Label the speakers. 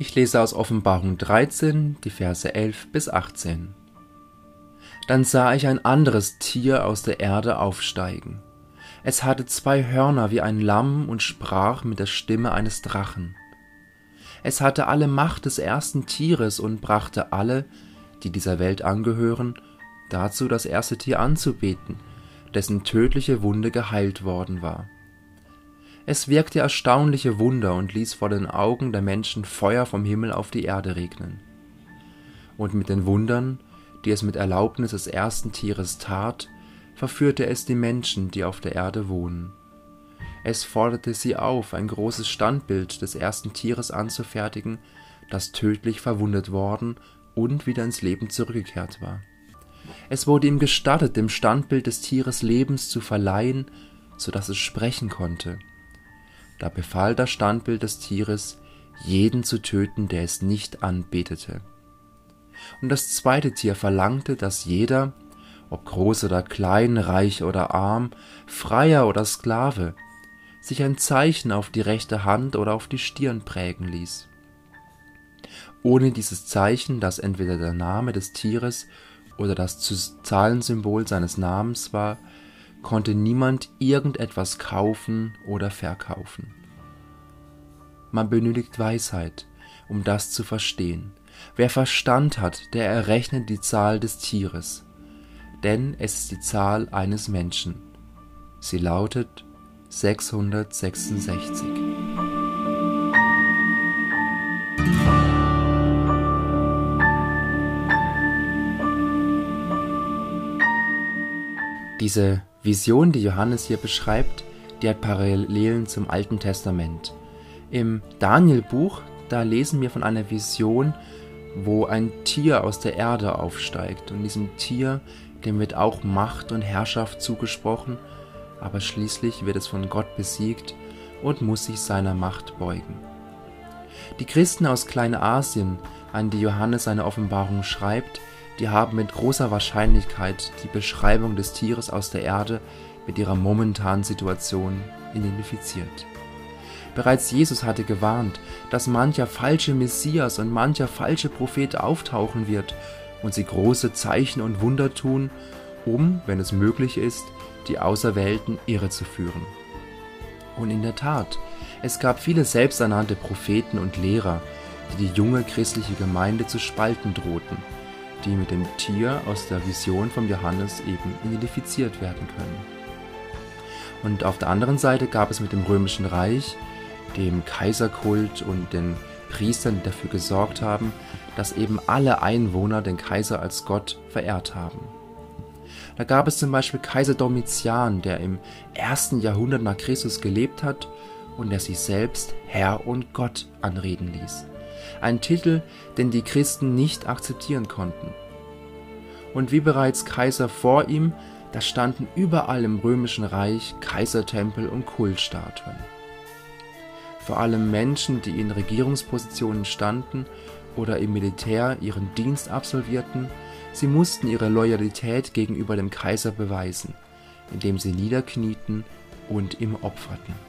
Speaker 1: Ich lese aus Offenbarung 13, die Verse 11 bis 18. Dann sah ich ein anderes Tier aus der Erde aufsteigen. Es hatte zwei Hörner wie ein Lamm und sprach mit der Stimme eines Drachen. Es hatte alle Macht des ersten Tieres und brachte alle, die dieser Welt angehören, dazu das erste Tier anzubeten, dessen tödliche Wunde geheilt worden war. Es wirkte erstaunliche Wunder und ließ vor den Augen der Menschen Feuer vom Himmel auf die Erde regnen. Und mit den Wundern, die es mit Erlaubnis des ersten Tieres tat, verführte es die Menschen, die auf der Erde wohnen. Es forderte sie auf, ein großes Standbild des ersten Tieres anzufertigen, das tödlich verwundet worden und wieder ins Leben zurückgekehrt war. Es wurde ihm gestattet, dem Standbild des Tieres Lebens zu verleihen, so dass es sprechen konnte. Da befahl das Standbild des Tieres, jeden zu töten, der es nicht anbetete. Und das zweite Tier verlangte, dass jeder, ob groß oder klein, reich oder arm, Freier oder Sklave, sich ein Zeichen auf die rechte Hand oder auf die Stirn prägen ließ. Ohne dieses Zeichen, das entweder der Name des Tieres oder das Zahlensymbol seines Namens war, konnte niemand irgendetwas kaufen oder verkaufen. Man benötigt Weisheit, um das zu verstehen. Wer Verstand hat, der errechnet die Zahl des Tieres, denn es ist die Zahl eines Menschen. Sie lautet 666. Diese Vision, die Johannes hier beschreibt, die hat Parallelen zum Alten Testament. Im Daniel-Buch, da lesen wir von einer Vision, wo ein Tier aus der Erde aufsteigt. Und diesem Tier, dem wird auch Macht und Herrschaft zugesprochen, aber schließlich wird es von Gott besiegt und muss sich seiner Macht beugen. Die Christen aus Kleinasien, an die Johannes seine Offenbarung schreibt, die haben mit großer Wahrscheinlichkeit die Beschreibung des Tieres aus der Erde mit ihrer momentanen Situation identifiziert. Bereits Jesus hatte gewarnt, dass mancher falsche Messias und mancher falsche Prophet auftauchen wird und sie große Zeichen und Wunder tun, um, wenn es möglich ist, die Auserwählten irrezuführen. Und in der Tat, es gab viele selbsternannte Propheten und Lehrer, die die junge christliche Gemeinde zu spalten drohten, die mit dem Tier aus der Vision von Johannes eben identifiziert werden können. Und auf der anderen Seite gab es mit dem römischen Reich, dem Kaiserkult und den Priestern, die dafür gesorgt haben, dass eben alle Einwohner den Kaiser als Gott verehrt haben. Da gab es zum Beispiel Kaiser Domitian, der im ersten Jahrhundert nach Christus gelebt hat und der sich selbst Herr und Gott anreden ließ. Ein Titel, den die Christen nicht akzeptieren konnten. Und wie bereits Kaiser vor ihm, da standen überall im römischen Reich Kaisertempel und Kultstatuen. Vor allem Menschen, die in Regierungspositionen standen oder im Militär ihren Dienst absolvierten, Sie mussten ihre Loyalität gegenüber dem Kaiser beweisen, indem sie niederknieten und ihm opferten